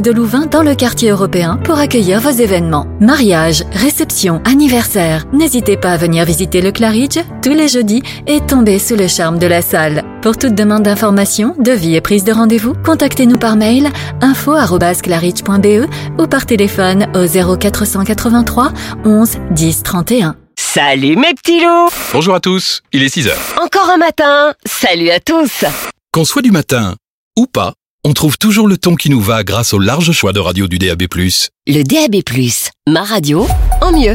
de Louvain dans le quartier européen pour accueillir vos événements. Mariage, réception, anniversaire. N'hésitez pas à venir visiter le Claridge tous les jeudis et tomber sous le charme de la salle. Pour toute demande d'information, devis et prise de rendez-vous, contactez-nous par mail info@claridge.be ou par téléphone au 0483 11 10 31. Salut mes petits loups Bonjour à tous, il est 6 heures. Encore un matin Salut à tous Qu'on soit du matin ou pas, on trouve toujours le ton qui nous va grâce au large choix de radio du DAB+. Le DAB+, ma radio, en mieux.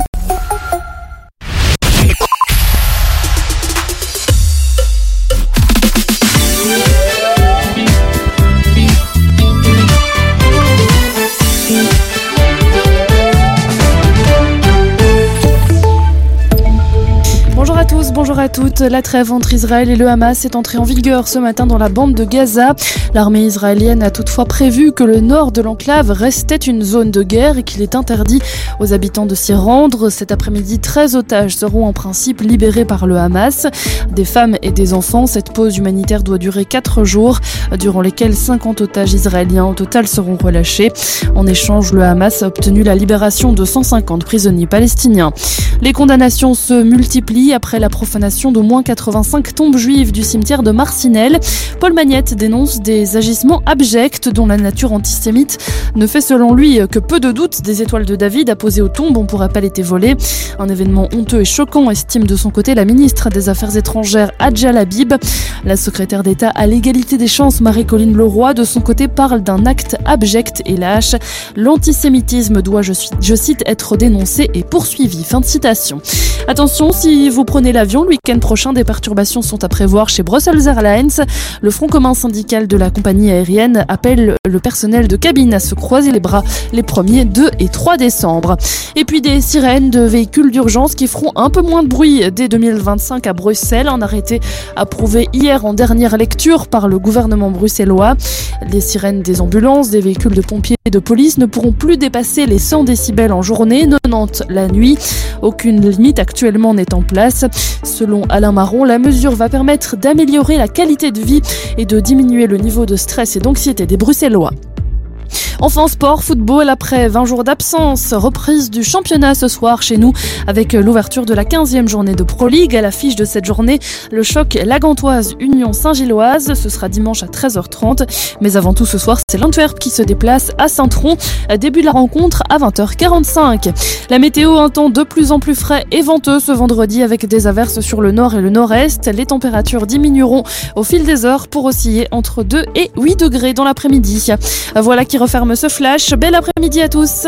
Tous, bonjour à toutes. La trêve entre Israël et le Hamas est entrée en vigueur ce matin dans la bande de Gaza. L'armée israélienne a toutefois prévu que le nord de l'enclave restait une zone de guerre et qu'il est interdit aux habitants de s'y rendre. Cet après-midi, 13 otages seront en principe libérés par le Hamas. Des femmes et des enfants. Cette pause humanitaire doit durer 4 jours, durant lesquels 50 otages israéliens au total seront relâchés. En échange, le Hamas a obtenu la libération de 150 prisonniers palestiniens. Les condamnations se multiplient après la profanation d'au moins 85 tombes juives du cimetière de Marcinelle. Paul Magnette dénonce des agissements abjects dont la nature antisémite ne fait selon lui que peu de doute. Des étoiles de David apposées aux tombes ont pour rappel été volées. Un événement honteux et choquant, estime de son côté la ministre des Affaires étrangères Adjal Habib. La secrétaire d'État à l'égalité des chances Marie-Colline Leroy de son côté parle d'un acte abject et lâche. L'antisémitisme doit, je, je cite, être dénoncé et poursuivi. Fin de citation. Attention, si vous prenez l'avion, le week-end prochain, des perturbations sont à prévoir chez Brussels Airlines. Le Front commun syndical de la compagnie aérienne appelle le personnel de cabine à se croiser les bras les 1er, 2 et 3 décembre. Et puis des sirènes de véhicules d'urgence qui feront un peu moins de bruit dès 2025 à Bruxelles. Un arrêté approuvé hier en dernière lecture par le gouvernement bruxellois. Les sirènes des ambulances, des véhicules de pompiers et de police ne pourront plus dépasser les 100 décibels en journée, 90 la nuit. Aucune limite actuellement n'est en place. Selon Alain Marron, la mesure va permettre d'améliorer la qualité de vie et de diminuer le niveau de stress et d'anxiété des Bruxellois. Enfin, sport, football, après 20 jours d'absence, reprise du championnat ce soir chez nous avec l'ouverture de la 15e journée de Pro League. À l'affiche de cette journée, le choc Lagantoise Union Saint-Gilloise. Ce sera dimanche à 13h30. Mais avant tout, ce soir, c'est l'Antwerp qui se déplace à Saint-Tron. Début de la rencontre à 20h45. La météo, un temps de plus en plus frais et venteux ce vendredi avec des averses sur le nord et le nord-est. Les températures diminueront au fil des heures pour osciller entre 2 et 8 degrés dans l'après-midi. Voilà qui referme ce flash. Bel après-midi à tous.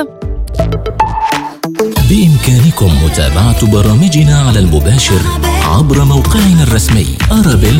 بإمكانكم متابعة برامجنا على المباشر عبر موقعنا الرسمي أرابيل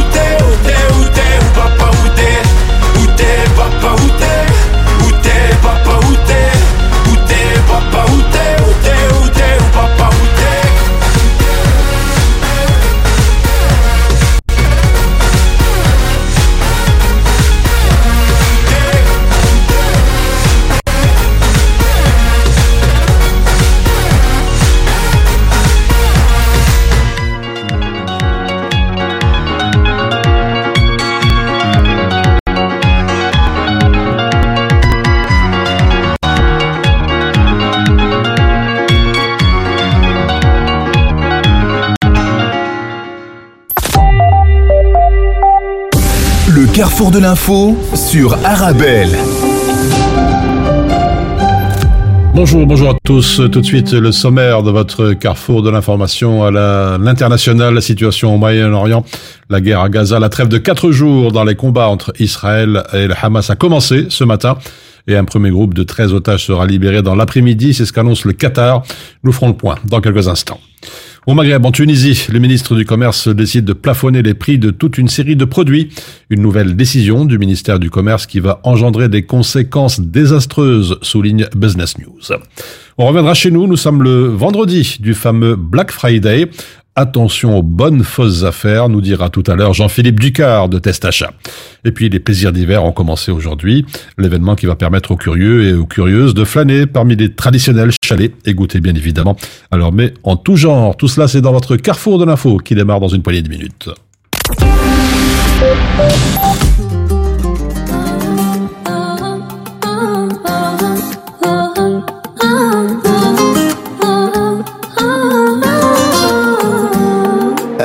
de l'info sur Arabelle. Bonjour, bonjour à tous. Tout de suite, le sommaire de votre carrefour de l'information à la- l'international, la situation au Moyen-Orient, la guerre à Gaza, la trêve de quatre jours dans les combats entre Israël et le Hamas a commencé ce matin. Et un premier groupe de 13 otages sera libéré dans l'après-midi, c'est ce qu'annonce le Qatar. Nous ferons le point dans quelques instants. Au Maghreb, en Tunisie, le ministre du Commerce décide de plafonner les prix de toute une série de produits. Une nouvelle décision du ministère du Commerce qui va engendrer des conséquences désastreuses, souligne Business News. On reviendra chez nous, nous sommes le vendredi du fameux Black Friday. Attention aux bonnes fausses affaires, nous dira tout à l'heure Jean-Philippe Ducard de Testachat. Et puis les plaisirs d'hiver ont commencé aujourd'hui, l'événement qui va permettre aux curieux et aux curieuses de flâner parmi les traditionnels chalets et goûter bien évidemment leur mets en tout genre. Tout cela c'est dans votre carrefour de l'info qui démarre dans une poignée de minutes.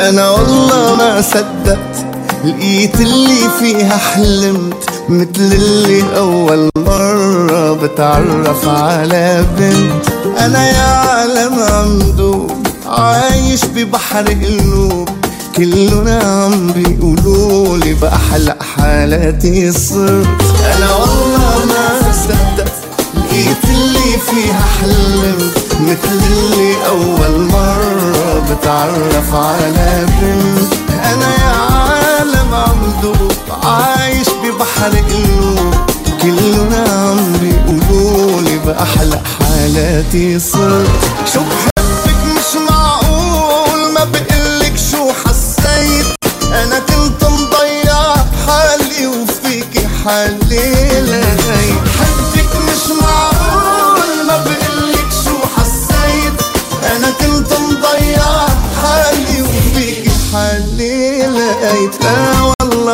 أنا والله ما صدقت لقيت اللي فيها حلمت مثل اللي أول مرة بتعرف على بنت. أنا يا عالم عمدوب عايش ببحر قلوب كلنا عم بيقولوا لي بأحلى حالاتي صرت. أنا والله ما صدقت لقيت اللي فيها حلمت مثل اللي أول مرة بتعرف على بنت. أنا يا عالم عم دوب عايش ببحر قلوب كلنا عم بيقولوا لي بأحلى حالاتي صرت. شو بحبك مش معقول ما بقلك شو حسيت. أنا كنت مضيع حالي وفيكي حالي.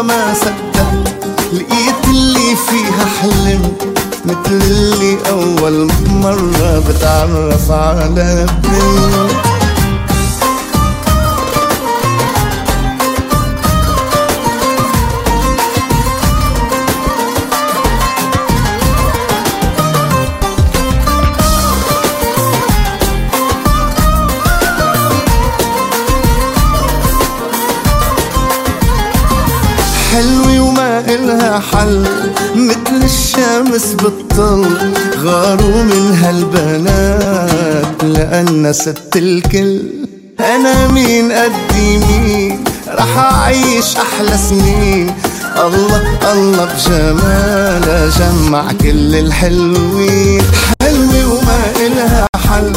ما صدقت لقيت اللي فيها حلمت مثل اللي أول مرة بتعرف على بنت إلها حل مثل الشمس بالطل غاروا من هالبنات لأن ست الكل. أنا مين؟ قدي مين؟ رح أعيش أحلى سنين. الله الله بجمالها جمع كل الحلوين. حلوة وما إلها حل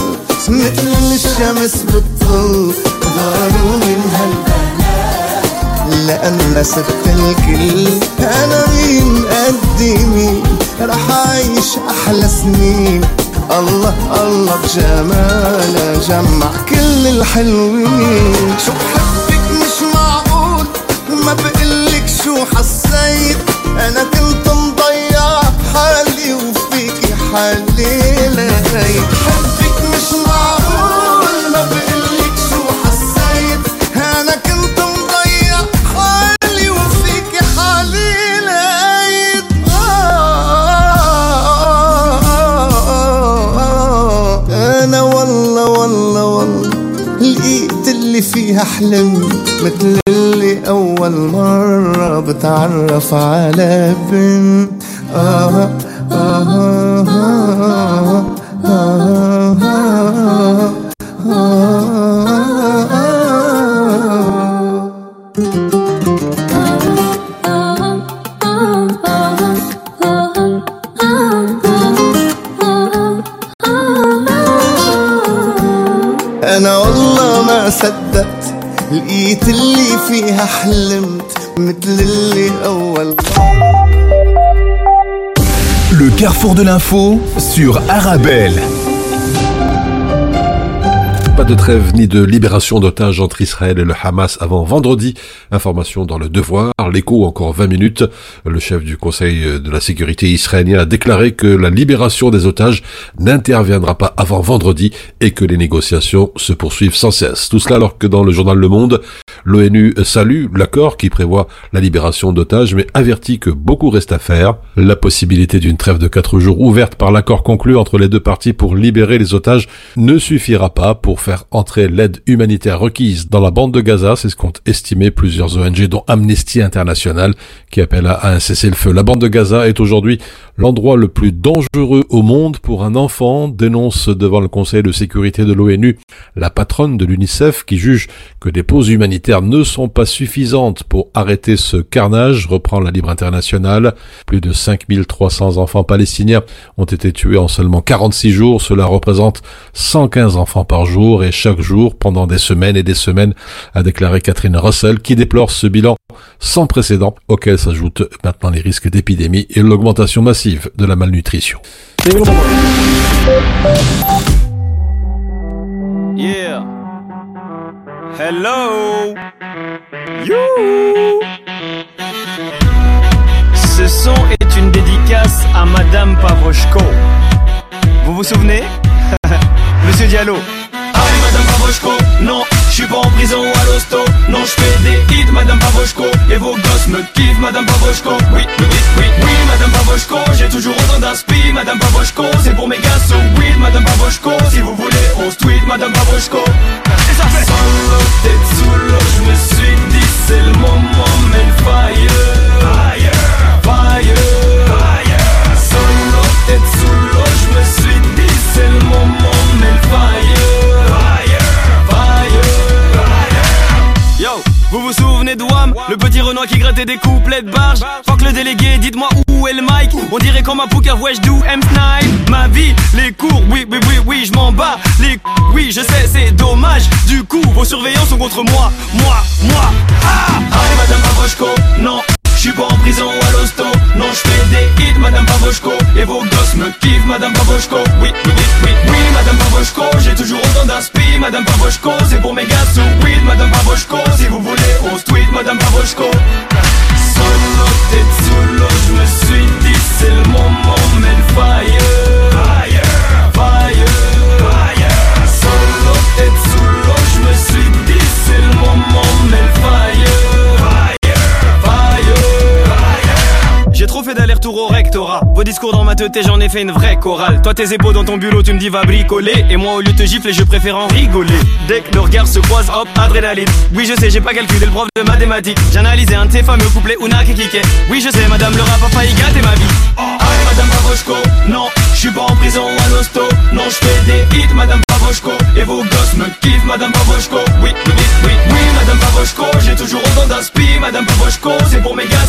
مثل الشمس بتطل غاروا من هالبنات لأن ست الكل. أنا مين قدي مين رح أعيش أحلى سنين. الله الله بجمالها جمع كل الحلوين. شو بحبك مش معقول؟ ما بقلك شو حسيت. أنا كنت مضيع حالي وفيكي حالي لقيت اللي فيها حلمت مثل اللي أول مرة بتعرف على بنت. آه آه آه آه آه آه آه أنا sur Arabelle. Pas de trêve ni de libération d'otages entre Israël et le Hamas avant vendredi. Information dans le devoir, l'écho encore 20 minutes. Le chef du Conseil de la sécurité israélien a déclaré que la libération des otages n'interviendra pas avant vendredi et que les négociations se poursuivent sans cesse. Tout cela alors que dans le journal Le Monde, l'ONU salue l'accord qui prévoit la libération d'otages mais avertit que beaucoup reste à faire. La possibilité d'une trêve de 4 jours ouverte par l'accord conclu entre les deux parties pour libérer les otages ne suffira pas pour faire entrer l'aide humanitaire requise dans la bande de Gaza, c'est ce qu'ont estimé plusieurs ONG dont Amnesty International qui appelle à un cessez-le-feu. La bande de Gaza est aujourd'hui l'endroit le plus dangereux au monde pour un enfant, dénonce devant le Conseil de sécurité de l'ONU la patronne de l'UNICEF qui juge que des pauses humanitaires ne sont pas suffisantes pour arrêter ce carnage, reprend la Libre Internationale. Plus de 5300 enfants palestiniens ont été tués en seulement 46 jours, cela représente 115 enfants par jour et chaque jour pendant des semaines et des semaines, a déclaré Catherine Russell, qui déplore ce bilan sans précédent auquel s'ajoutent maintenant les risques d'épidémie et l'augmentation massive de la malnutrition. Hello. You. Ce son est une dédicace à Madame Pavrochko. Vous vous souvenez? Monsieur Diallo. Allez Madame Pavrochko, non, je suis pas en prison ou à l'hosto. Non, je fais des hits, Madame Pavrochko. Et vos gosses me kiffent, Madame Pavrochko. Oui, oui, oui, oui, oui, Madame Pavrochko. J'ai toujours autant d'inspi, Madame Pavrochko. C'est pour mes gars, so weed, Madame Pavrochko. Si vous voulez, on se tweet, Madame Pavrochko. Solo, tête sous l'eau, je me suis dit, c'est le moment, fire. Fire, Le petit Renoir qui grattait des couplets de barge Fuck le délégué, dites-moi où est le mic. On dirait comme un pouka, ouais do M-Snipe Ma vie, les cours, oui, oui, oui, oui, je m'en bats Les oui, je sais, c'est dommage. Du coup, vos surveillants sont contre moi. Moi, moi, ah Allez, Madame Pavrochko, non suis pas en prison à l'hosto. Non je fais des hits Madame Pavrochko Et vos gosses me kiffent Madame Pavrochko Oui, oui, oui, oui, oui Madame Pavrochko J'ai toujours autant d'inspi Madame Pavrochko C'est pour mes gars sous weed Madame Pavrochko Si vous voulez on se tweet Madame Pavrochko Solo l'eau Je me suis dit c'est le moment le fire. Fire. Fire. Fire Solo l'eau Je me suis dit c'est le moment j'ai trop fait d'aller-retour au rect, Torah. Vos discours dans ma tête, j'en ai fait une vraie chorale. Toi, tes épaules dans ton bulot, tu me dis va bricoler. Et moi, au lieu de te gifler, je préfère en rigoler. Dès que le regard se croise, hop, adrénaline. Oui, je sais, j'ai pas calculé le prof de mathématiques. J'ai analysé un de tes fameux couplets Una qui Oui, je sais, madame, le rap a failli gâter ma vie. Aïe, madame Pavoshko, non, je suis pas en prison ou à. Non, je fais des hits, madame Pavoshko. Et vos gosses me kiffent, madame Pavoshko. Oui, oui, oui, oui, madame Pavoshko. J'ai toujours autant d'inspi, madame Pavoshko. C'est pour mes gars,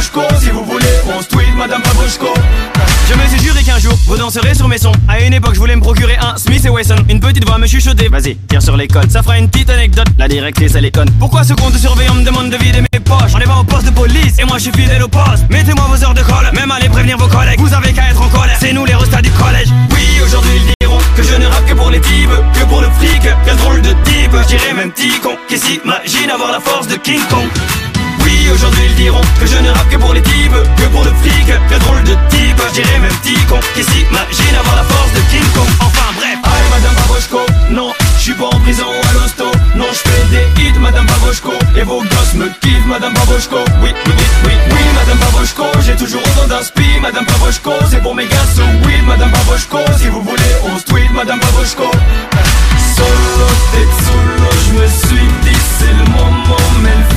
Si vous voulez, on se tweet, madame Pavoshko. Je me suis juré qu'un jour, vous danserez sur mes sons. À une époque, je voulais me procurer un Smith et Wesson. Une petite voix me chuchoter. Vas-y, tire sur l'école. Ça fera une petite anecdote. La directrice, elle est conne. Pourquoi ce compte surveillant me demande de vider mes poches? On est pas au poste de police et moi je suis fidèle au poste. Mettez-moi vos heures de colle, même allez prévenir vos collègues. Vous avez qu'à être en colère. C'est nous les restats du collège. Oui, aujourd'hui ils diront que je ne rappe que pour les types, que pour le fric. Quel drôle de type. Je dirais même petit con qui s'imagine avoir la force de King Kong? Aujourd'hui ils diront que je ne rappe que pour les types, que pour le fric, quel drôle de type, je dirais même petit con qui s'imagine avoir la force de King Kong? Enfin bref, aïe madame Pavoshko, non, je suis pas en prison à l'hosto, non, je fais des hits madame Pavoshko, et vos gosses me kiffent madame Pavoshko. Oui, oui, oui, oui, oui, madame Pavoshko, j'ai toujours autant d'inspi, madame Pavoshko, c'est pour mes gars, so oui, madame Pavoshko, si vous voulez, on se tweet, madame Pavoshko. Solo, tête solo, je me suis dit c'est le moment, mais le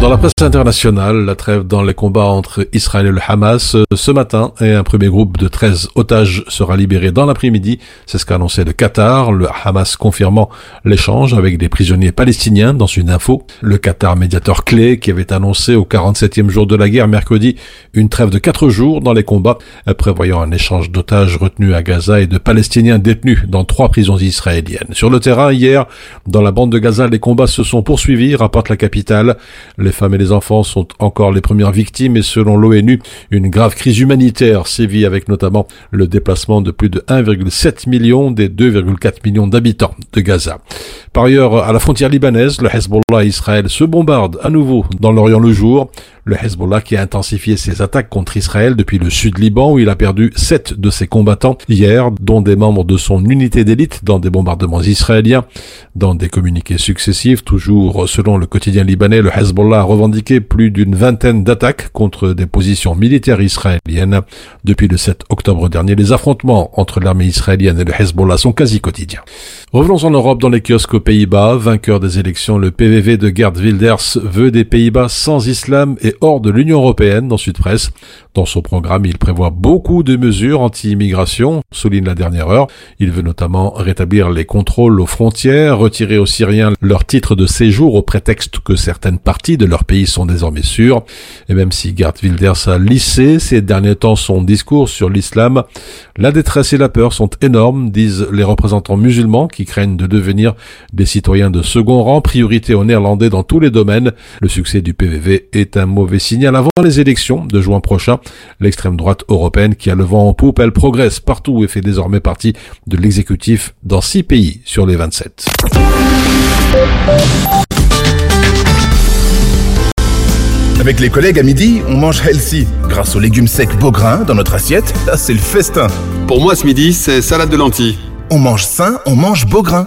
Dans la presse internationale, la trêve dans les combats entre Israël et le Hamas ce matin et un premier groupe de 13 otages sera libéré dans l'après-midi. C'est ce qu'a annoncé le Qatar, le Hamas confirmant l'échange avec des prisonniers palestiniens dans une info. Le Qatar, médiateur clé, qui avait annoncé au 47e jour de la guerre mercredi une trêve de 4 jours dans les combats, prévoyant un échange d'otages retenus à Gaza et de Palestiniens détenus dans trois prisons israéliennes. Sur le terrain, hier, dans la bande de Gaza, les combats se sont poursuivis, rapporte la capitale. Femmes et les enfants sont encore les premières victimes et selon l'ONU, une grave crise humanitaire sévit avec notamment le déplacement de plus de 1,7 million des 2,4 millions d'habitants de Gaza. Par ailleurs, à la frontière libanaise, le Hezbollah Israël se bombardent à nouveau dans l'Orient le jour. Le Hezbollah qui a intensifié ses attaques contre Israël depuis le sud Liban où il a perdu sept de ses combattants hier, dont des membres de son unité d'élite dans des bombardements israéliens. Dans des communiqués successifs, toujours selon le quotidien libanais, le Hezbollah a revendiqué plus d'une vingtaine d'attaques contre des positions militaires israéliennes. Depuis le 7 octobre dernier, les affrontements entre l'armée israélienne et le Hezbollah sont quasi quotidiens. Revenons en Europe dans les kiosques Pays-Bas. Vainqueur des élections, le PVV de Gerd Wilders veut des Pays-Bas sans islam et hors de l'Union européenne dans Sud Presse. Dans son programme, il prévoit beaucoup de mesures anti-immigration, souligne la dernière heure. Il veut notamment rétablir les contrôles aux frontières, retirer aux Syriens leur titre de séjour au prétexte que certaines parties de leur pays sont désormais sûres. Et même si Gerd Wilders a lissé ces derniers temps son discours sur l'islam, la détresse et la peur sont énormes, disent les représentants musulmans qui craignent de devenir des citoyens de second rang, priorité aux Néerlandais dans tous les domaines. Le succès du PVV est un mauvais signal avant les élections de juin prochain. L'extrême droite européenne qui a le vent en poupe, elle progresse partout et fait désormais partie de l'exécutif dans six pays sur les 27. Avec les collègues à midi, on mange healthy. Grâce aux légumes secs Beaugrain dans notre assiette, là c'est le festin. Pour moi ce midi, c'est salade de lentilles. On mange sain, on mange Beaugrain.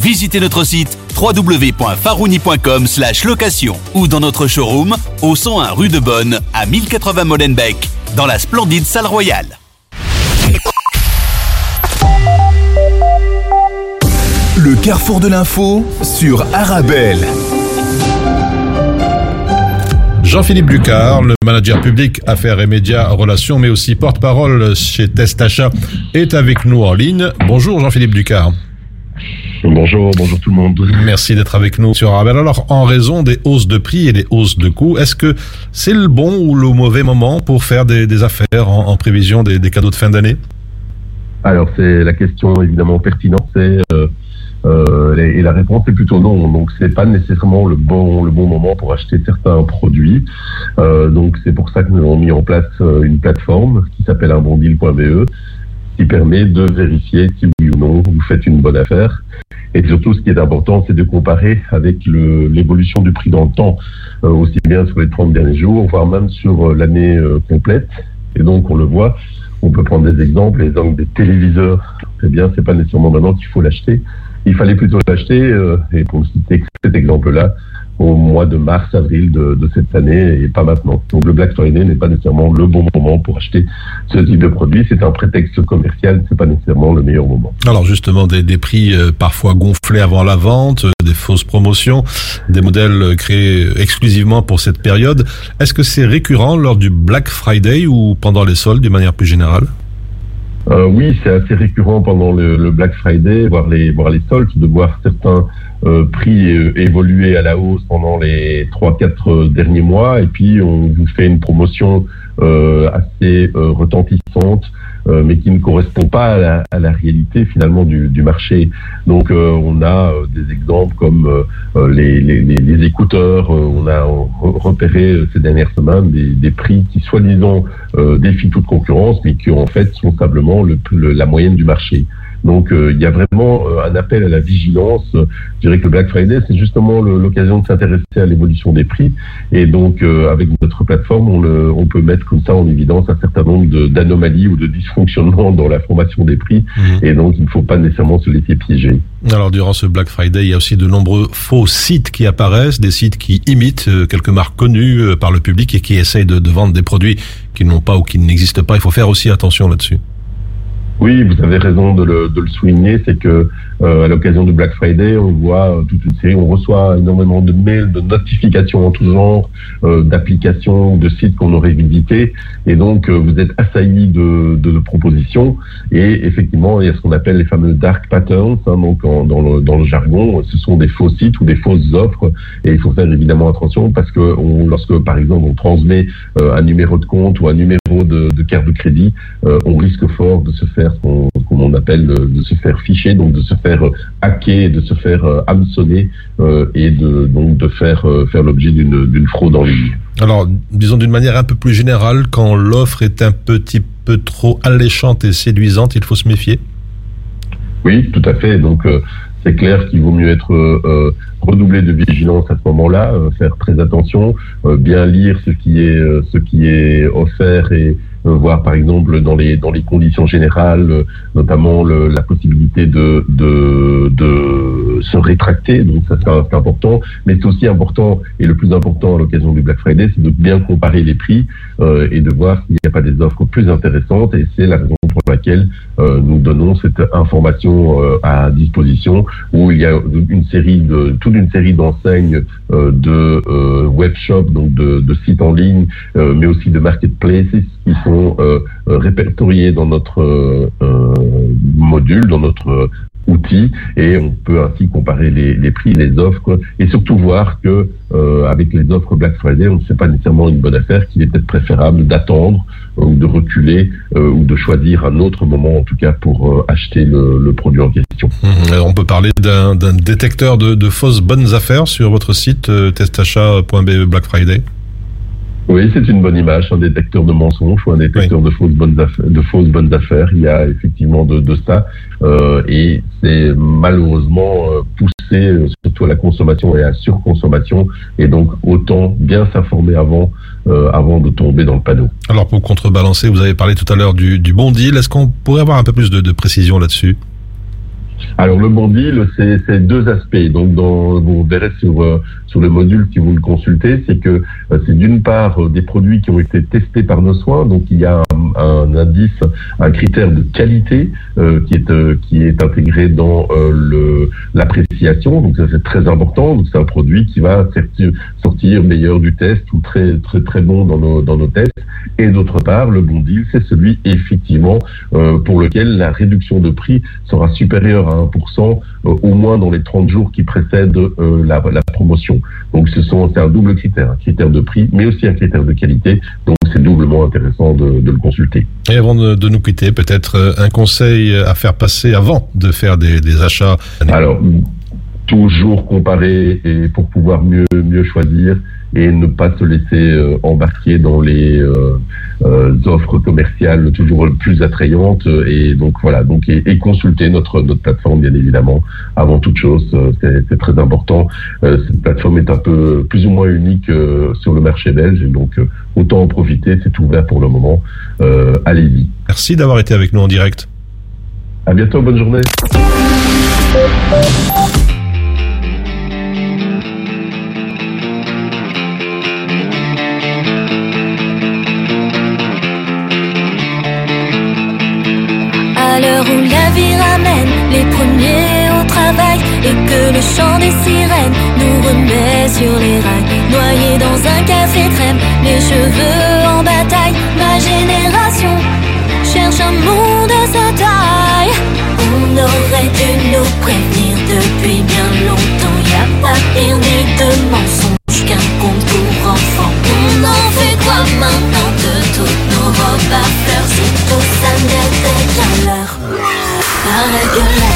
Visitez notre site www.farouni.com location ou dans notre showroom au 101 rue de Bonne à 1080 Molenbeek dans la splendide salle royale. Le carrefour de l'info sur Arabelle. Jean-Philippe Lucard, le manager public Affaires et Médias Relations, mais aussi porte-parole chez Testacha, est avec nous en ligne. Bonjour Jean-Philippe Lucard. Bonjour, bonjour tout le monde. Merci d'être avec nous sur Arabelle. Alors, en raison des hausses de prix et des hausses de coûts, est-ce que c'est le bon ou le mauvais moment pour faire des, des affaires en, en, prévision des, des, cadeaux de fin d'année? Alors, c'est la question évidemment pertinente. C'est euh, euh, et la réponse est plutôt non. Donc, c'est pas nécessairement le bon le bon moment pour acheter certains produits. Euh, donc, c'est pour ça que nous avons mis en place une plateforme qui s'appelle unbondil.be qui permet de vérifier si oui ou non vous faites une bonne affaire. Et surtout, ce qui est important, c'est de comparer avec l'évolution du prix dans le temps, euh, aussi bien sur les 30 derniers jours, voire même sur euh, l'année euh, complète. Et donc, on le voit, on peut prendre des exemples, les exemples des téléviseurs. Eh bien, c'est pas nécessairement maintenant qu'il faut l'acheter. Il fallait plutôt l'acheter, et pour citer cet exemple-là, au mois de mars, avril de, de, cette année et pas maintenant. Donc le Black Friday n'est pas nécessairement le bon moment pour acheter ce type de produit. C'est un prétexte commercial, c'est pas nécessairement le meilleur moment. Alors justement, des, des prix euh, parfois gonflés avant la vente, euh, des fausses promotions, des modèles créés exclusivement pour cette période. Est-ce que c'est récurrent lors du Black Friday ou pendant les soldes d'une manière plus générale? Euh, oui, c'est assez récurrent pendant le, Black Friday, voir les, voir les soldes, de voir certains euh, prix euh, évoluer à la hausse pendant les trois quatre derniers mois, et puis on vous fait une promotion assez retentissante, mais qui ne correspond pas à la, à la réalité finalement du, du marché. Donc on a des exemples comme les, les, les, écouteurs, on a repéré ces dernières semaines des, des prix qui soi-disant défient toute concurrence, mais qui en fait sont simplement le, le, la moyenne du marché. Donc euh, il y a vraiment euh, un appel à la vigilance. Je dirais que le Black Friday, c'est justement l'occasion de s'intéresser à l'évolution des prix. Et donc euh, avec notre plateforme, on, le, on, peut mettre comme ça en évidence un certain nombre d'anomalies ou de dysfonctionnements dans la formation des prix. Mmh. Et donc il ne faut pas nécessairement se laisser piéger. Alors durant ce Black Friday, il y a aussi de nombreux faux sites qui apparaissent, des sites qui imitent quelques marques connues par le public et qui essayent de, de vendre des produits qui n'ont pas ou qui n'existent pas. Il faut faire aussi attention là-dessus. Oui, vous avez raison de le, souligner, c'est que à l'occasion du Black Friday, on voit euh, toute une série, on reçoit énormément de mails, de notifications en tout genre, euh, d'applications, de sites qu'on aurait visités, et donc euh, vous êtes assailli de, de, propositions, et effectivement, il y a ce qu'on appelle les fameux dark patterns, hein, donc dans, le, dans le jargon, ce sont des faux sites ou des fausses offres, et il faut faire évidemment attention parce que on, lorsque, par exemple, on transmet un numéro de compte ou un numéro de, de carte de crédit, on risque fort de se faire ce qu'on qu appelle de se faire ficher, donc de se faire hacker, de se faire hameçonner euh, et de donc de faire euh, faire l'objet d'une fraude en ligne. Alors, disons d'une manière un peu plus générale, quand l'offre est un petit peu trop alléchante et séduisante, il faut se méfier? Oui, tout à fait. Donc euh, c'est clair qu'il vaut mieux être euh, redoublé de vigilance à ce moment-là, euh, faire très attention, bien lire ce qui est ce qui est offert et voir par exemple dans les dans les conditions générales, notamment le, la possibilité de, de de se rétracter. Donc ça c'est important, mais c'est aussi important et le plus important à l'occasion du Black Friday, c'est de bien comparer les prix euh, et de voir s'il n'y a pas des offres plus intéressantes. Et c'est la raison pour laquelle euh, nous donnons cette information euh, à disposition, où il y a une série de toute une série d'enseignes de web shop, donc de, de sites en ligne, mais aussi de marketplaces qui sont répertoriés dans notre module, dans notre outil et on peut ainsi comparer les, prix, les offres et surtout voir que euh, avec les offres Black Friday, on ne fait pas nécessairement une bonne affaire, qu'il est peut-être préférable d'attendre euh, ou de reculer euh, ou de choisir un autre moment en tout cas pour euh, acheter le, le, produit en question. Mmh, on peut parler d'un détecteur de, de, fausses bonnes affaires sur votre site testachat.be Black Friday. Oui, c'est une bonne image, un détecteur de mensonges ou un détecteur oui. de, fausses bonnes affaires, de fausses bonnes affaires. Il y a effectivement de, de ça. Euh, et c'est malheureusement euh, poussé euh, surtout à la consommation et à la surconsommation. Et donc, autant bien s'informer avant, euh, avant de tomber dans le panneau. Alors, pour contrebalancer, vous avez parlé tout à l'heure du, du bon deal. Est-ce qu'on pourrait avoir un peu plus de, de précision là-dessus? Alors le bon deal, c'est deux aspects. Donc dans, vous verrez sur euh, sur le module si vous le consultez, c'est que euh, c'est d'une part euh, des produits qui ont été testés par nos soins. Donc il y a un, un indice, un critère de qualité qui est qui est intégré dans le l'appréciation. Donc ça c'est très important. Donc c'est un produit qui va sortir meilleur du test ou très très très bon dans nos dans nos tests. Et d'autre part, le bon deal, c'est celui effectivement pour lequel la réduction de prix sera supérieure à 1%, euh, au moins dans les 30 jours qui précèdent euh, la, la, promotion. Donc ce sont c'est un double critère, un critère de prix, mais aussi un critère de qualité. Donc c'est doublement intéressant de, de, le consulter. Et avant de, de nous quitter, peut-être euh, un conseil à faire passer avant de faire des, des achats. Alors toujours comparer et pour pouvoir mieux mieux choisir et ne pas se laisser euh, embarquer dans les euh, euh, offres commerciales toujours plus attrayantes. Et donc voilà. Donc et, et, consulter notre notre plateforme bien évidemment avant toute chose. C'est très important. Cette plateforme est un peu plus ou moins unique sur le marché belge. Et donc autant en profiter. C'est ouvert pour le moment. Allez-y. Merci d'avoir été avec nous en direct. À bientôt. Bonne journée le chant des sirènes nous remet sur les rails. Noyés dans un café crème, les cheveux en bataille, ma génération cherche un monde à sa taille. On aurait dû nous prévenir depuis bien longtemps. Y a pas pire ni de mensonges qu'un conte pour enfants. On en fait quoi maintenant de toutes nos robes à fleurs? Si tout ça n'était leurre? Paraît que l'amour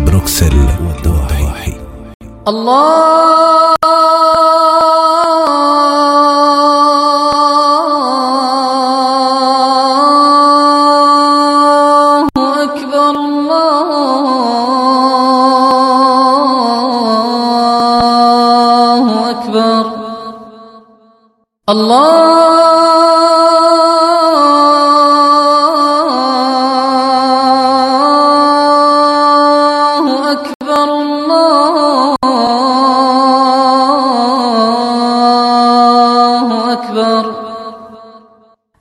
بروكسل والضواحي الله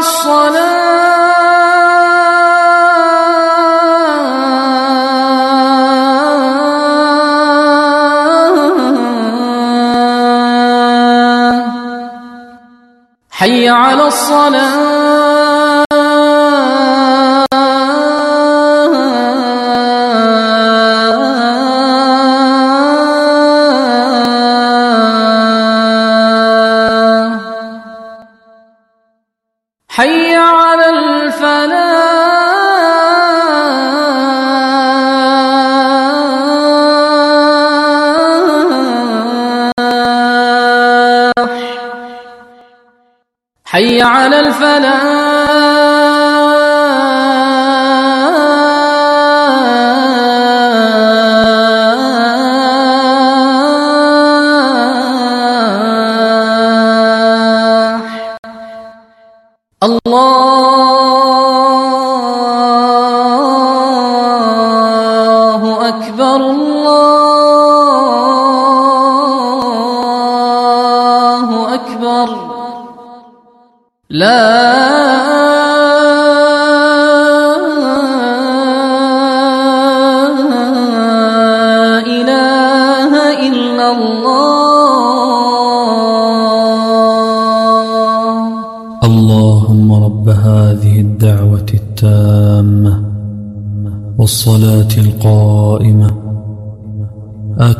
الصلاة حي على الفلاح.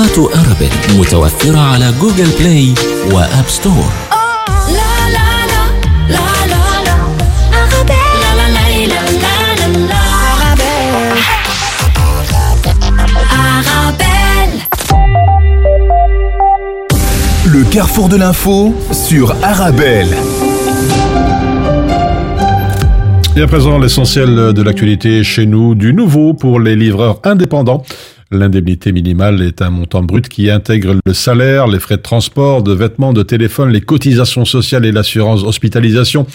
تطبيقات أرابيل متوفرة على جوجل بلاي وآب ستور لا لا لا لا لا لا أغابيل لا لا لا لا لا لا لا أغابيل Le carrefour de l'info sur Arabelle. Et à présent, l'essentiel de l'actualité chez nous, du nouveau pour les livreurs indépendants. L'indemnité minimale est un montant brut qui intègre le salaire, les frais de transport, de vêtements, de téléphone, les cotisations sociales et l'assurance hospitalisation.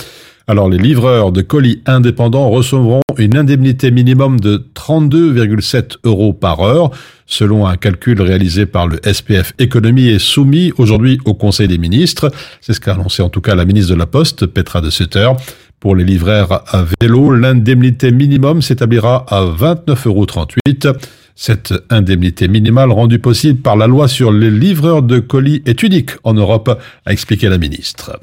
Alors les livreurs de colis indépendants recevront une indemnité minimum de 32,7 euros par heure, selon un calcul réalisé par le SPF Économie et soumis aujourd'hui au Conseil des ministres. C'est ce qu'a annoncé en tout cas la ministre de la Poste, Petra de Sutter. Pour les livreurs à vélo, l'indemnité minimum s'établira à 29,38 euros. Cette indemnité minimale rendue possible par la loi sur les livreurs de colis est unique en Europe, a expliqué la ministre.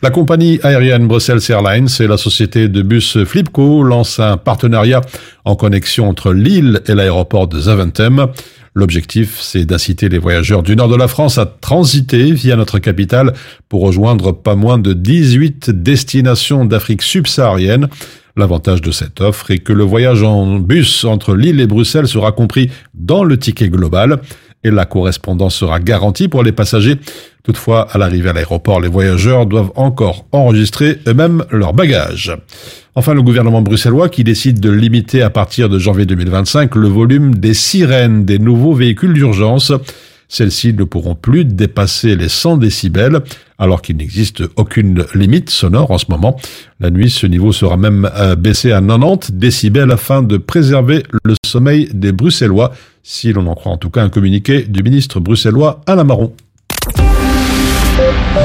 La compagnie aérienne Brussels Airlines et la société de bus Flipco lancent un partenariat en connexion entre Lille et l'aéroport de Zaventem. L'objectif, c'est d'inciter les voyageurs du nord de la France à transiter via notre capitale pour rejoindre pas moins de 18 destinations d'Afrique subsaharienne. L'avantage de cette offre est que le voyage en bus entre Lille et Bruxelles sera compris dans le ticket global et la correspondance sera garantie pour les passagers. Toutefois, à l'arrivée à l'aéroport, les voyageurs doivent encore enregistrer eux-mêmes leurs bagages. Enfin, le gouvernement bruxellois qui décide de limiter à partir de janvier 2025 le volume des sirènes des nouveaux véhicules d'urgence. Celles-ci ne pourront plus dépasser les 100 décibels, alors qu'il n'existe aucune limite sonore en ce moment. La nuit, ce niveau sera même euh, baissé à 90 décibels afin de préserver le sommeil des Bruxellois, si l'on en croit en tout cas un communiqué du ministre bruxellois Alain Marron. À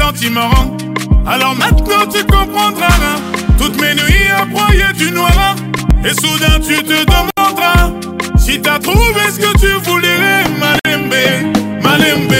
la différence. Alors maintenant tu comprendras toutes mes nuits à broyer du noir. Et soudain tu te demanderas si t'as trouvé ce que tu voulais, Malembe, Malembe,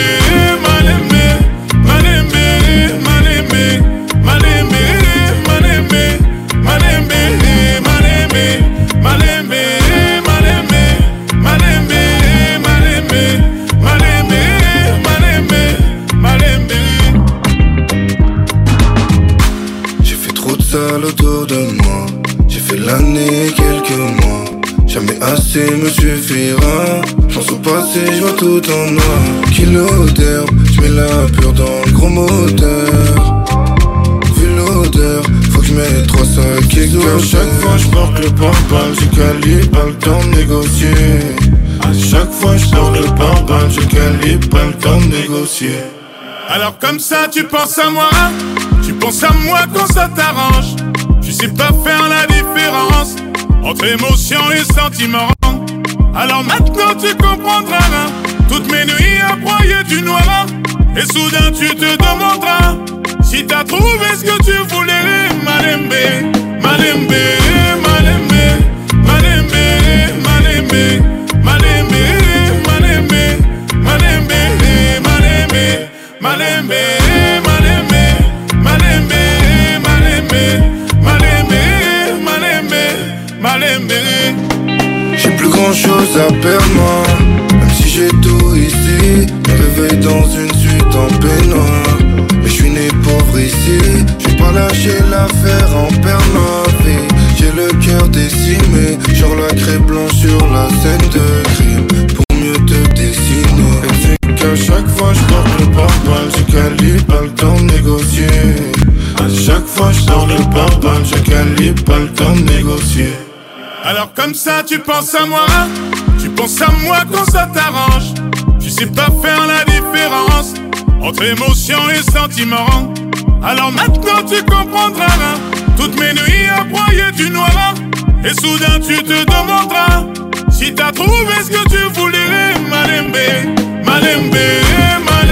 tout en noir. Kilo d'herbe, je mets la pure dans le gros moteur. Vu l'odeur, faut que je mette trois sacs et À chaque fois, je porte le pare-balles. J'ai calibre, pas le temps de négocier. À chaque fois, je porte le pare-balles. J'ai calibre, pas le temps de négocier. Alors comme ça tu penses à moi, tu penses à moi quand ça t'arrange. Tu sais pas faire la différence entre émotion et sentiment. Alors maintenant tu comprendras toutes mes nuits à broyer du noir. Et soudain tu te demanderas si t'as trouvé ce que tu voulais. Malembe, Malembe, Malembe, Malembe, Malembe, Malembe, Malembe, Malembe, Malembe, Malembe, Malembe, Malembe, Malembe. J'ai plus grand chose à perdre j'ai tout ici. Réveille dans une suite en peignoir. Mais je suis né pauvre ici. J'ai pas lâché l'affaire en perdre ma vie J'ai le cœur décimé. Genre la craie blanche sur la scène de crime. Pour mieux te dessiner. Elle sait qu'à chaque fois je le pare-balles. J'ai calibre, pas le temps de négocier. À chaque fois je le pare-balles. J'ai calibre, pas le temps de négocier. Alors comme ça tu penses à moi, tu penses à moi quand ça t'arrange. Tu sais pas faire la différence entre émotion et sentiment. Alors maintenant tu comprendras toutes mes nuits à broyer du noir. Et soudain tu te demanderas si t'as trouvé ce que tu voulais. Malembe, Malembe, Malembe,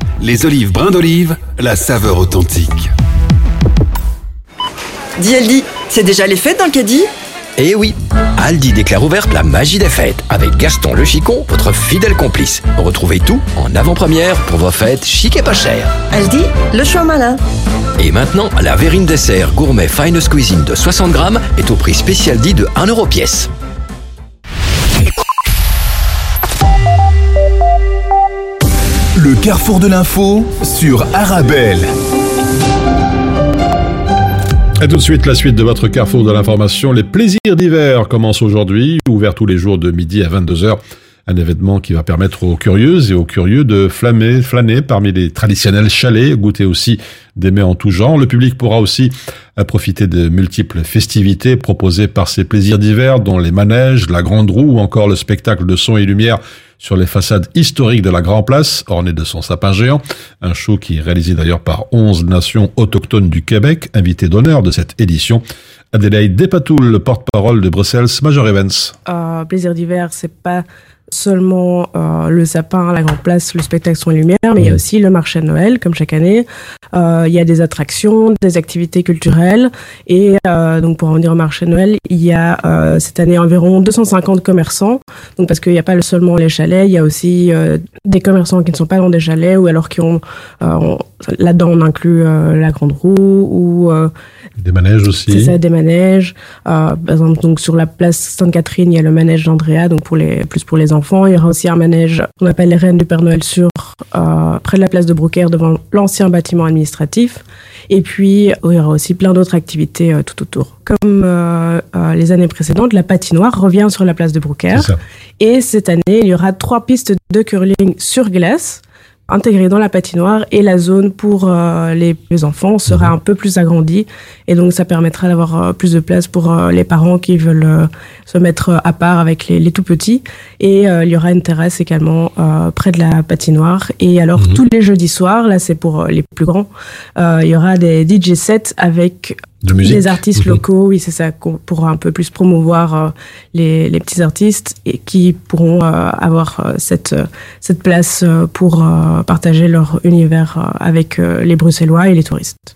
Les olives brin d'olive, la saveur authentique. Dis Aldi, c'est déjà les fêtes dans le caddie? Eh oui, Aldi déclare ouverte la magie des fêtes avec Gaston le Chicon, votre fidèle complice. Retrouvez tout en avant-première pour vos fêtes chic et pas chères. Aldi, le choix malin. Et maintenant, la verrine dessert gourmet Finest Cuisine de 60 grammes est au prix spécial dit de 1 euro pièce. Le carrefour de l'info sur Arabelle. Et tout de suite, la suite de votre carrefour de l'information. Les plaisirs d'hiver commencent aujourd'hui, ouvert tous les jours de midi à 22h. Un événement qui va permettre aux curieuses et aux curieux de flammer, flâner parmi les traditionnels chalets, goûter aussi des mets en tout genre. Le public pourra aussi euh, profiter de multiples festivités proposées par ces plaisirs d'hiver, dont les manèges, la grande roue ou encore le spectacle de son et lumière sur les façades historiques de la Grand Place, ornées de son sapin géant. Un show qui est réalisé d'ailleurs par 11 nations autochtones du Québec, invité d'honneur de cette édition. Adélaïde Despatoul, porte-parole de Bruxelles Major Events. Euh, plaisir d'hiver, c'est pas seulement euh, le sapin, la grande place, le spectacle son et lumière, mais il y a aussi le marché de Noël, comme chaque année. Euh, il y a des attractions, des activités culturelles. Et euh, donc, pour en venir au marché de Noël, il y a euh, cette année environ 250 commerçants. Donc, parce qu'il n'y a pas seulement les chalets, il y a aussi euh, des commerçants qui ne sont pas dans des chalets ou alors qui ont... euh, on- Là-dedans, on inclut euh, la grande roue ou... euh, Des manèges aussi. c'est ça, des manèges. Euh, par exemple, donc sur la place Sainte-Catherine, il y a le manège d'Andrea, donc pour les plus pour les enfants. Il y aura aussi un manège qu'on appelle les Reines du Père Noël sur euh, près de la place de Brouckère, devant l'ancien bâtiment administratif. Et puis il y aura aussi plein d'autres activités euh, tout autour. Comme euh, euh, les années précédentes, la patinoire revient sur la place de ça. Et cette année, il y aura trois pistes de curling sur glace intégrées dans la patinoire et la zone pour euh, les, les enfants sera un peu plus agrandie. Et donc ça permettra d'avoir euh, plus de place pour euh, les parents qui veulent se mettre à part avec les, les tout petits et il y aura une terrasse également près de la patinoire. Et alors tous les jeudis soirs là c'est pour les plus grands il y aura des DJ sets avec De musique. des artistes locaux oui c'est ça pourra un peu plus promouvoir euh, les, les petits artistes et qui pourront euh, avoir euh, cette cette place pour euh, partager leur univers avec les Bruxellois et les touristes.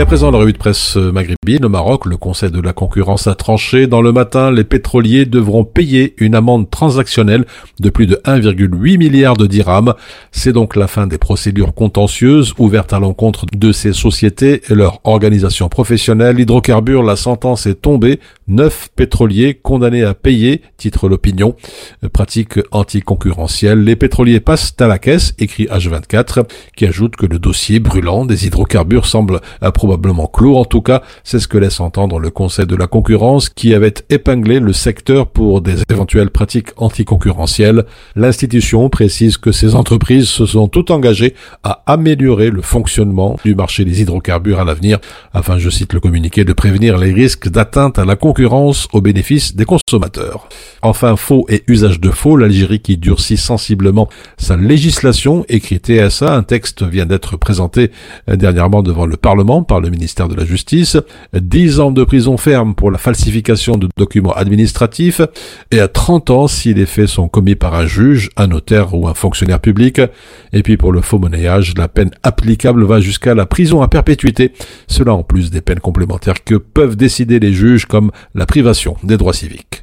Et à présent, la revue de presse maghrébine, au Maroc, le Conseil de la concurrence a tranché. Dans le matin, les pétroliers devront payer une amende transactionnelle de plus de 1,8 milliard de dirhams. C'est donc la fin des procédures contentieuses ouvertes à l'encontre de ces sociétés et leur organisation professionnelle. Hydrocarbures, la sentence est tombée. Neuf pétroliers condamnés à payer, titre l'opinion. Pratique anticoncurrentielle. Les pétroliers passent à la caisse, écrit H24, qui ajoute que le dossier brûlant des hydrocarbures semble probablement clos. En tout cas, c'est ce que laisse entendre le Conseil de la concurrence qui avait épinglé le secteur pour des éventuelles pratiques anticoncurrentielles. L'institution précise que ces entreprises se sont toutes engagées à améliorer le fonctionnement du marché des hydrocarbures à l'avenir afin, je cite le communiqué, de prévenir les risques d'atteinte à la concurrence au bénéfice des consommateurs. Enfin, faux et usage de faux, l'Algérie qui durcit sensiblement sa législation, écrit TSA, un texte vient d'être présenté dernièrement devant le Parlement par le ministère de la Justice, 10 ans de prison ferme pour la falsification de documents administratifs et à 30 ans si les faits sont commis par un juge, un notaire ou un fonctionnaire public. Et puis pour le faux monnayage, la peine applicable va jusqu'à la prison à perpétuité, cela en plus des peines complémentaires que peuvent décider les juges comme la privation des droits civiques.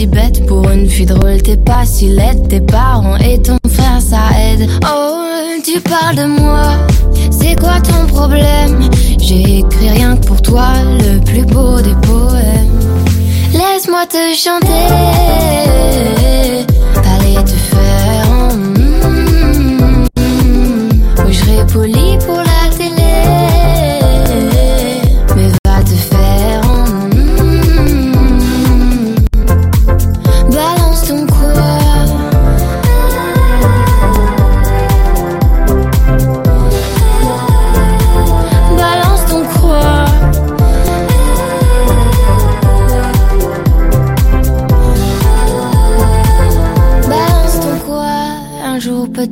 si bête. Pour une fille drôle, t'es pas si laide. Tes parents et ton frère, ça aide. Oh, tu parles de moi, c'est quoi ton problème? J'ai écrit rien que pour toi, le plus beau des poèmes. Laisse-moi te chanter, parler te faire. mm. Oui, je serai poli pour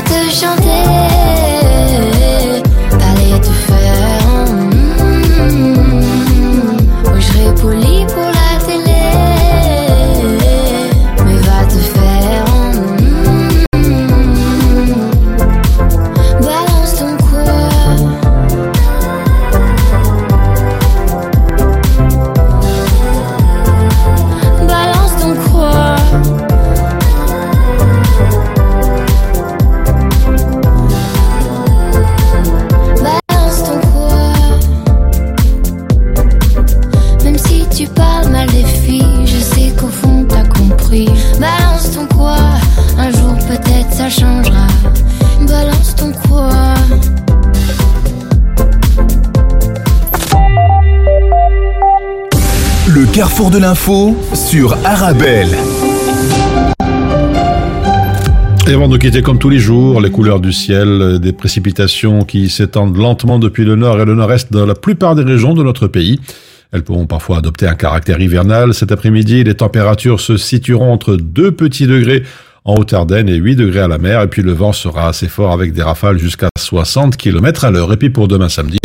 Te chanter, de l'info sur Arabelle. Et avant de quitter comme tous les jours, les couleurs du ciel, des précipitations qui s'étendent lentement depuis le nord et le nord-est dans la plupart des régions de notre pays. Elles pourront parfois adopter un caractère hivernal. Cet après-midi, les températures se situeront entre 2 petits degrés en Haute-Ardenne et 8 degrés à la mer. Et puis le vent sera assez fort avec des rafales jusqu'à 60 km à l'heure. Et puis pour demain samedi,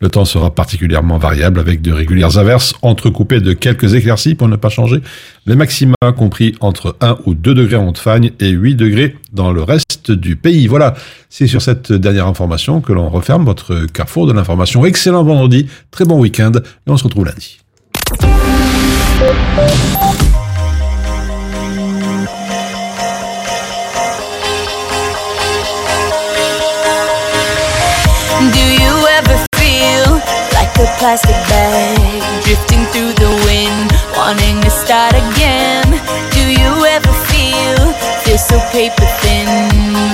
le temps sera particulièrement variable avec de régulières averses entrecoupées de quelques éclaircies pour ne pas changer. Les maxima compris entre 1 ou 2 degrés en Haute-Fagne et 8 degrés dans le reste du pays. Voilà, c'est sur cette dernière information que l'on referme votre carrefour de l'information. Excellent vendredi, très bon week-end et on se retrouve lundi. plastic bag. Drifting through the wind Wanting to start again. Do you ever feel Feel so paper thin?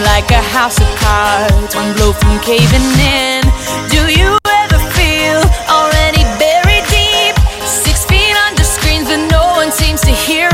Like a house of cards One blow from caving in. Do you ever feel Already buried deep? Six feet under screens But no one seems to hear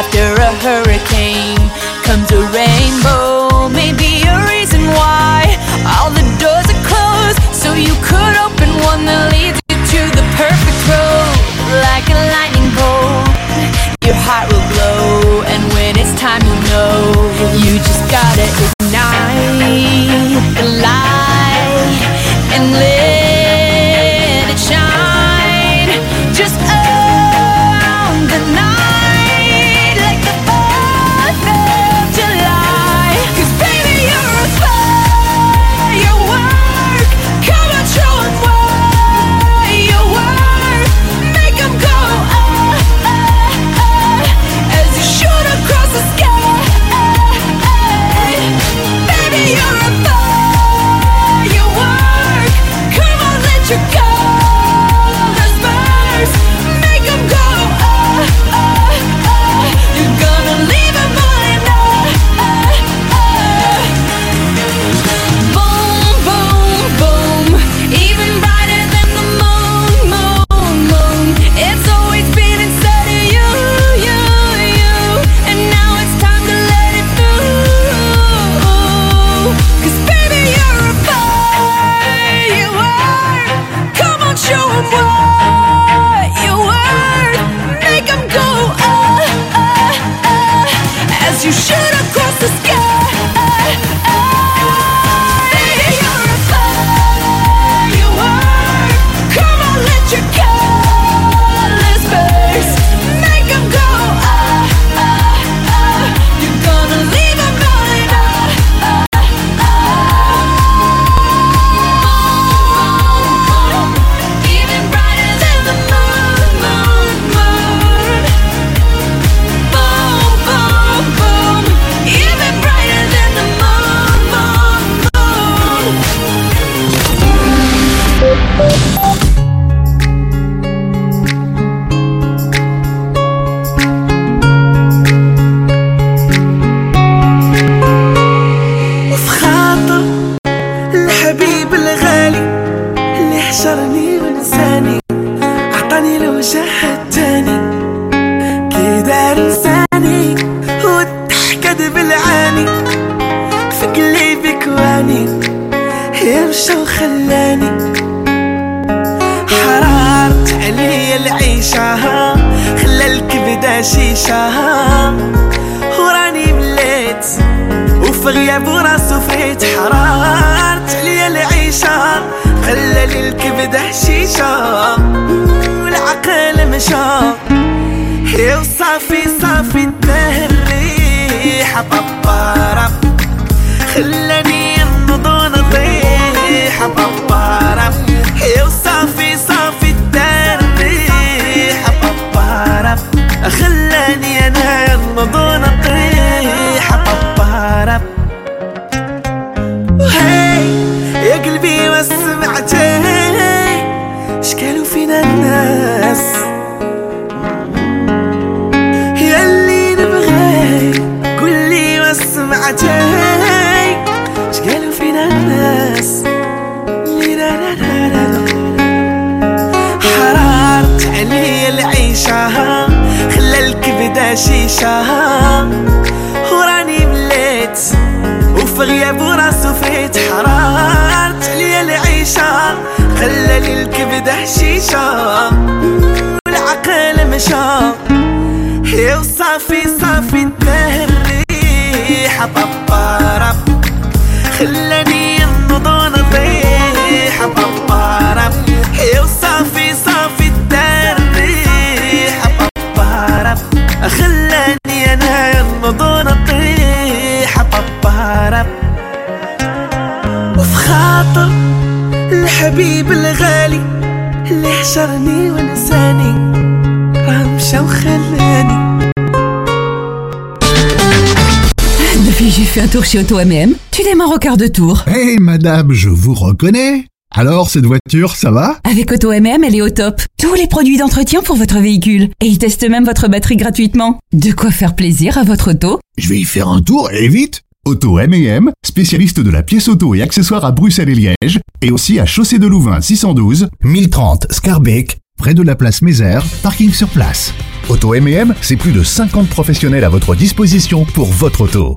after في غياب وراسو في حرارت عليا العيشة خلى لي الكبدة حشيشة. والعقل مشى. يا وصافي صافي تباه الريحة طبارة خلاني الحبيب الغالي اللي حشرني ونساني راه مشى وخلاني Depuis j'ai fait un tour chez Auto MM, tu démarres au quart de tour. Hé madame, je vous reconnais. Alors cette voiture, ça va Avec Auto MM, elle est au top. Tous les produits d'entretien pour votre véhicule. Et ils testent même votre batterie gratuitement. De quoi faire plaisir à votre auto Je vais y faire un tour et vite Auto M&M, spécialiste de la pièce auto et accessoires à Bruxelles et Liège, et aussi à Chaussée de Louvain 612, 1030 Scarbeck, près de la place Mézère, parking sur place. Auto M&M, c'est plus de 50 professionnels à votre disposition pour votre auto.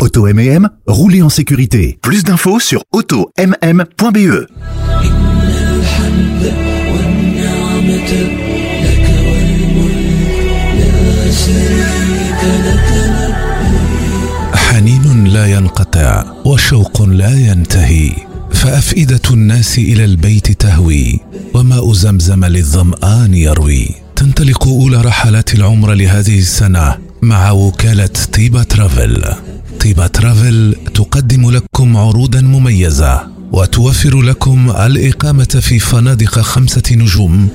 Auto M&M, roulez en sécurité. Plus d'infos sur automm.be. حنين لا ينقطع وشوق لا ينتهي فأفئدة الناس إلى البيت تهوي وماء زمزم للظمآن يروي. تنطلق اولى رحلات العمر لهذه السنة مع وكالة طيبة ترافل. طيبة ترافل تقدم لكم عروضا مميزة وتوفر لكم الإقامة في فنادق خمسة نجوم